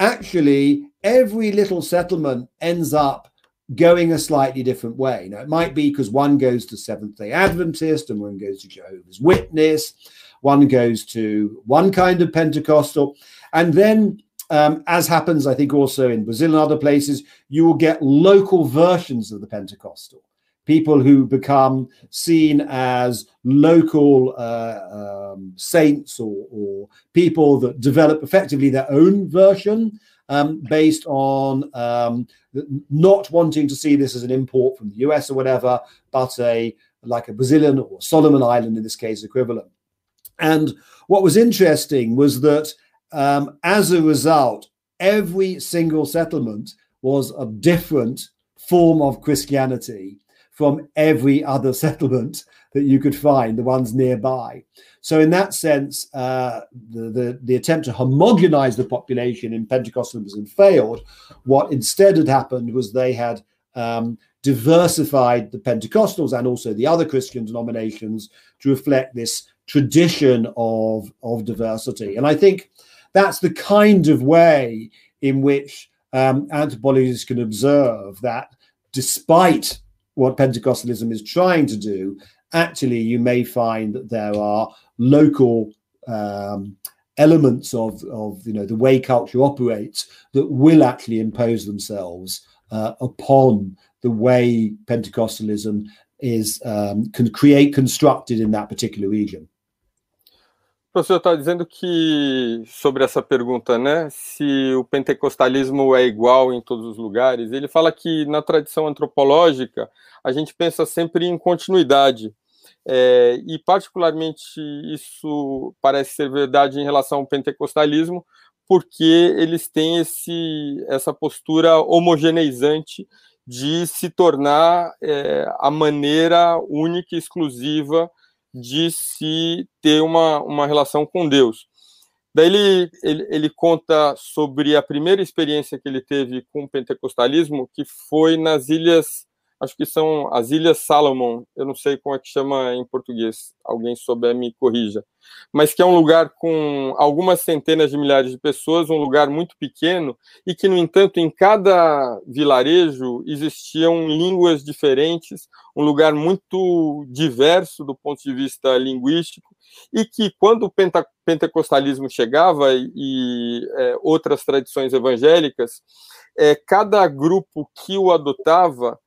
actually every little settlement ends up going a slightly different way. Now, it might be because one goes to Seventh day Adventist and one goes to Jehovah's Witness one goes to one kind of Pentecostal. And then, um, as happens, I think, also in Brazil and other places, you will get local versions of the Pentecostal. People who become seen as local uh, um, saints or, or, people that develop effectively their own version um, based on um, not wanting to see this as an import from the US or whatever, but a like a Brazilian or Solomon Island in this case equivalent. And what was interesting was that um, as a result, every single settlement was a different form of Christianity from every other settlement that you could find, the ones nearby. So, in that sense, uh, the, the, the attempt to homogenize the population in Pentecostalism failed. What instead had happened was they had um, diversified the Pentecostals and also the other Christian denominations to reflect this tradition of of diversity and i think that's the kind of way in which um, anthropologists can observe that despite what pentecostalism is trying to do actually you may find that there are local um, elements of, of you know the way culture operates that will actually impose themselves uh, upon the way Pentecostalism is um, can create constructed in that particular region. Professor está dizendo que, sobre essa pergunta, né, se o pentecostalismo é igual em todos os lugares, ele fala que na tradição antropológica a gente pensa sempre em continuidade. É, e, particularmente, isso parece ser verdade em relação ao pentecostalismo, porque eles têm esse, essa postura homogeneizante de se tornar é, a maneira única e exclusiva de se ter uma, uma relação com Deus. Daí ele, ele, ele, conta sobre a primeira experiência que ele teve com o pentecostalismo, que foi nas ilhas, acho que são as Ilhas Salomon, eu não sei como é que chama em português, alguém souber me corrija, mas que é um lugar com algumas centenas de milhares de pessoas, um lugar muito pequeno, e que, no entanto, em cada vilarejo existiam línguas diferentes, um lugar muito diverso do ponto de vista linguístico, e que, quando o pentecostalismo chegava e é, outras tradições evangélicas, é, cada grupo que o adotava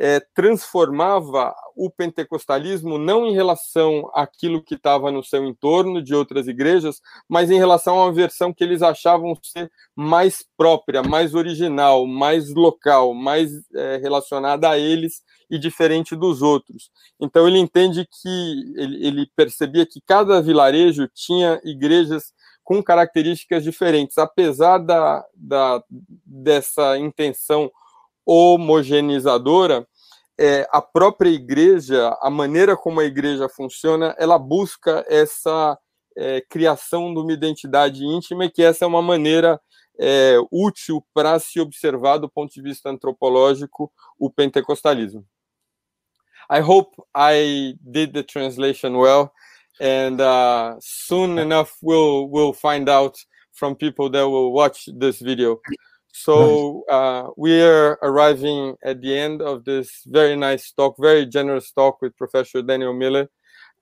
é, transformava o pentecostalismo não em relação àquilo que estava no seu entorno de outras igrejas, mas em relação a uma versão que eles achavam ser mais própria, mais original, mais local, mais é, relacionada a eles e diferente dos outros. Então ele entende que ele, ele percebia que cada vilarejo tinha igrejas com características diferentes, apesar da, da dessa intenção homogeneizadora, é, a própria igreja, a maneira como a igreja funciona, ela busca essa é, criação de uma identidade íntima e que essa é uma maneira é, útil para se observar do ponto de vista antropológico o pentecostalismo. I hope I did the translation well, and uh, soon enough we'll we'll find out from people that will watch this video. So uh, we are arriving at the end of this very nice talk, very generous talk with Professor Daniel Miller.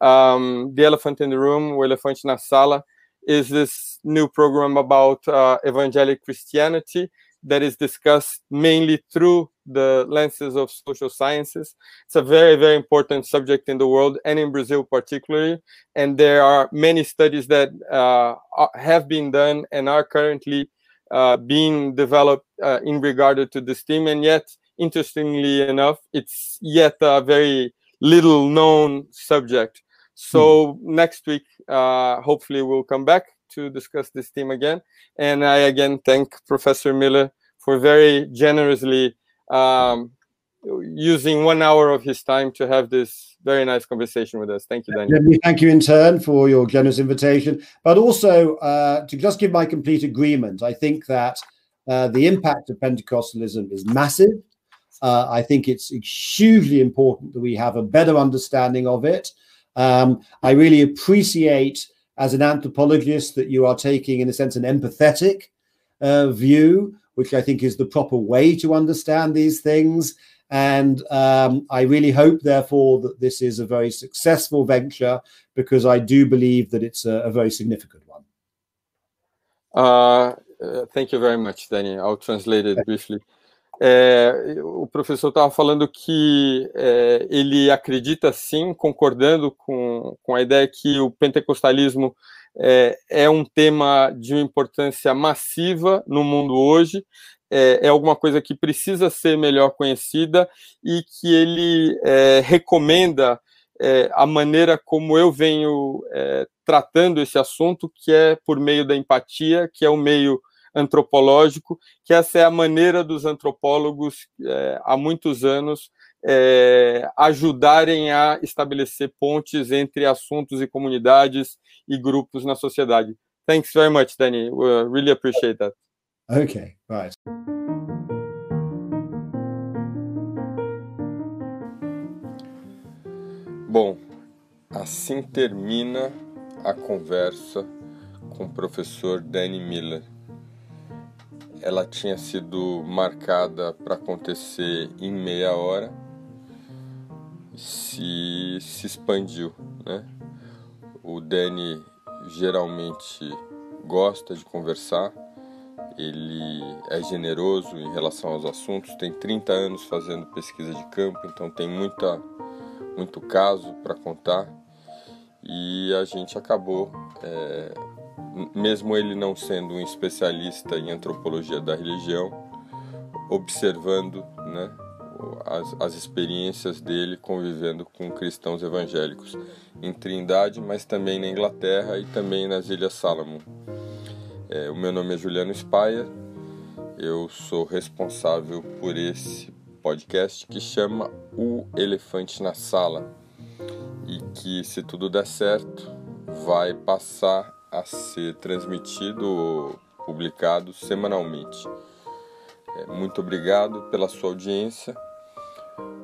Um, the Elephant in the Room, o Elefante na Sala, is this new program about uh, evangelic Christianity that is discussed mainly through the lenses of social sciences. It's a very, very important subject in the world and in Brazil particularly. And there are many studies that uh, have been done and are currently uh, being developed uh, in regard to this theme. And yet, interestingly enough, it's yet a very little known subject. So hmm. next week, uh, hopefully, we'll come back to discuss this theme again. And I again thank Professor Miller for very generously um, using one hour of his time to have this very nice conversation with us. Thank you, Daniel. Thank you in turn for your generous invitation, but also uh, to just give my complete agreement. I think that uh, the impact of Pentecostalism is massive. Uh, I think it's hugely important that we have a better understanding of it. Um, I really appreciate, as an anthropologist, that you are taking, in a sense, an empathetic uh, view, which I think is the proper way to understand these things. And um, I really hope, therefore, that this is a very successful venture because I do believe that it's a, a very significant one. Uh, uh, thank you very much, Danny. I'll translate it briefly. É, o professor estava falando que é, ele acredita sim, concordando com, com a ideia que o pentecostalismo é, é um tema de uma importância massiva no mundo hoje, é, é, alguma coisa que precisa ser melhor conhecida e que ele é, recomenda é, a maneira como eu venho é, tratando esse assunto, que é por meio da empatia, que é o meio antropológico, que essa é a maneira dos antropólogos é, há muitos anos é, ajudarem a estabelecer pontes entre assuntos e comunidades e grupos na sociedade. Thanks very much, Danny. We really appreciate that. Okay, right. Bom, assim termina a conversa com o professor Danny Miller ela tinha sido marcada para acontecer em meia hora, se, se expandiu, né? O Danny geralmente gosta de conversar, ele é generoso em relação aos assuntos, tem 30 anos fazendo pesquisa de campo, então tem muita, muito caso para contar e a gente acabou é, mesmo ele não sendo um especialista em antropologia da religião, observando né, as, as experiências dele convivendo com cristãos evangélicos em Trindade, mas também na Inglaterra e também nas Ilhas Salomon. É, o meu nome é Juliano Spaia, eu sou responsável por esse podcast que chama O Elefante na Sala e que, se tudo der certo, vai passar a ser transmitido, publicado semanalmente. É, muito obrigado pela sua audiência.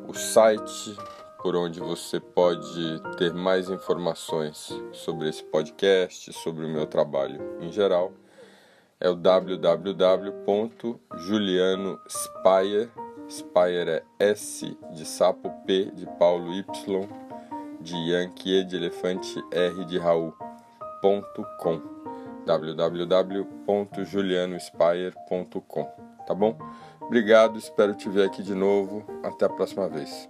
O site por onde você pode ter mais informações sobre esse podcast, sobre o meu trabalho em geral, é o www.julianospire, Spire é S de sapo, P de Paulo, Y de Yankee, E de elefante, R de Raul www.julianospire.com www.julianospire.com Tá bom? Obrigado, espero te ver aqui de novo. Até a próxima vez.